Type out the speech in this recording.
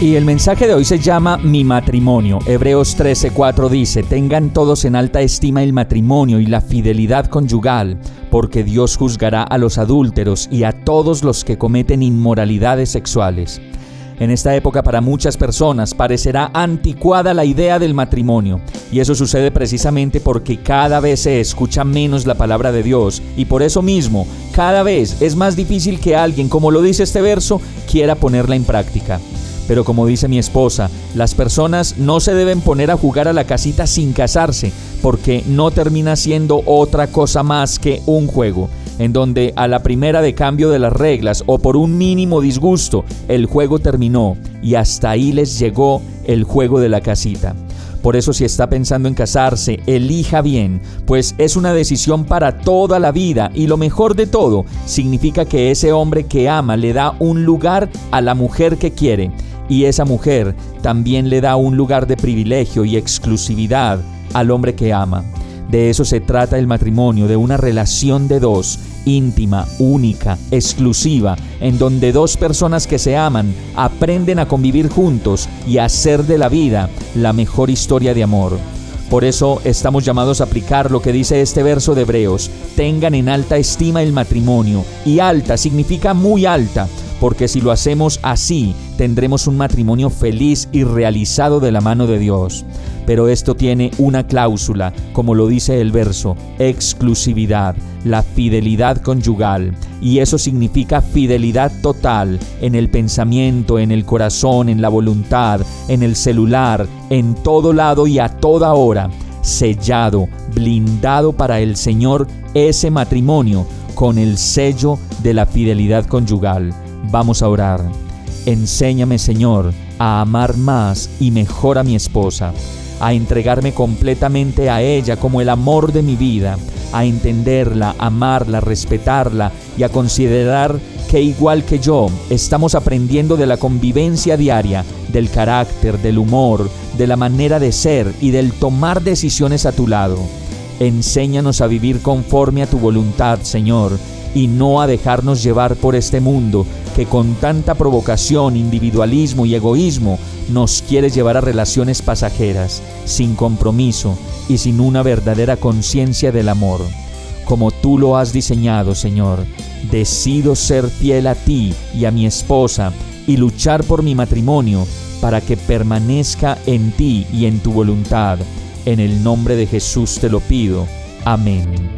Y el mensaje de hoy se llama Mi matrimonio. Hebreos 13:4 dice, tengan todos en alta estima el matrimonio y la fidelidad conyugal, porque Dios juzgará a los adúlteros y a todos los que cometen inmoralidades sexuales. En esta época para muchas personas parecerá anticuada la idea del matrimonio, y eso sucede precisamente porque cada vez se escucha menos la palabra de Dios, y por eso mismo, cada vez es más difícil que alguien, como lo dice este verso, quiera ponerla en práctica. Pero como dice mi esposa, las personas no se deben poner a jugar a la casita sin casarse, porque no termina siendo otra cosa más que un juego, en donde a la primera de cambio de las reglas o por un mínimo disgusto, el juego terminó y hasta ahí les llegó el juego de la casita. Por eso si está pensando en casarse, elija bien, pues es una decisión para toda la vida y lo mejor de todo, significa que ese hombre que ama le da un lugar a la mujer que quiere y esa mujer también le da un lugar de privilegio y exclusividad al hombre que ama. De eso se trata el matrimonio, de una relación de dos, íntima, única, exclusiva, en donde dos personas que se aman aprenden a convivir juntos y a hacer de la vida la mejor historia de amor. Por eso estamos llamados a aplicar lo que dice este verso de Hebreos. Tengan en alta estima el matrimonio. Y alta significa muy alta, porque si lo hacemos así, tendremos un matrimonio feliz y realizado de la mano de Dios. Pero esto tiene una cláusula, como lo dice el verso, exclusividad, la fidelidad conyugal. Y eso significa fidelidad total en el pensamiento, en el corazón, en la voluntad, en el celular, en todo lado y a toda hora. Sellado, blindado para el Señor ese matrimonio con el sello de la fidelidad conyugal. Vamos a orar. Enséñame, Señor, a amar más y mejor a mi esposa, a entregarme completamente a ella como el amor de mi vida, a entenderla, amarla, respetarla y a considerar que igual que yo estamos aprendiendo de la convivencia diaria, del carácter, del humor, de la manera de ser y del tomar decisiones a tu lado. Enséñanos a vivir conforme a tu voluntad, Señor, y no a dejarnos llevar por este mundo que con tanta provocación, individualismo y egoísmo nos quiere llevar a relaciones pasajeras, sin compromiso y sin una verdadera conciencia del amor. Como tú lo has diseñado, Señor, decido ser fiel a ti y a mi esposa y luchar por mi matrimonio para que permanezca en ti y en tu voluntad. En el nombre de Jesús te lo pido. Amén.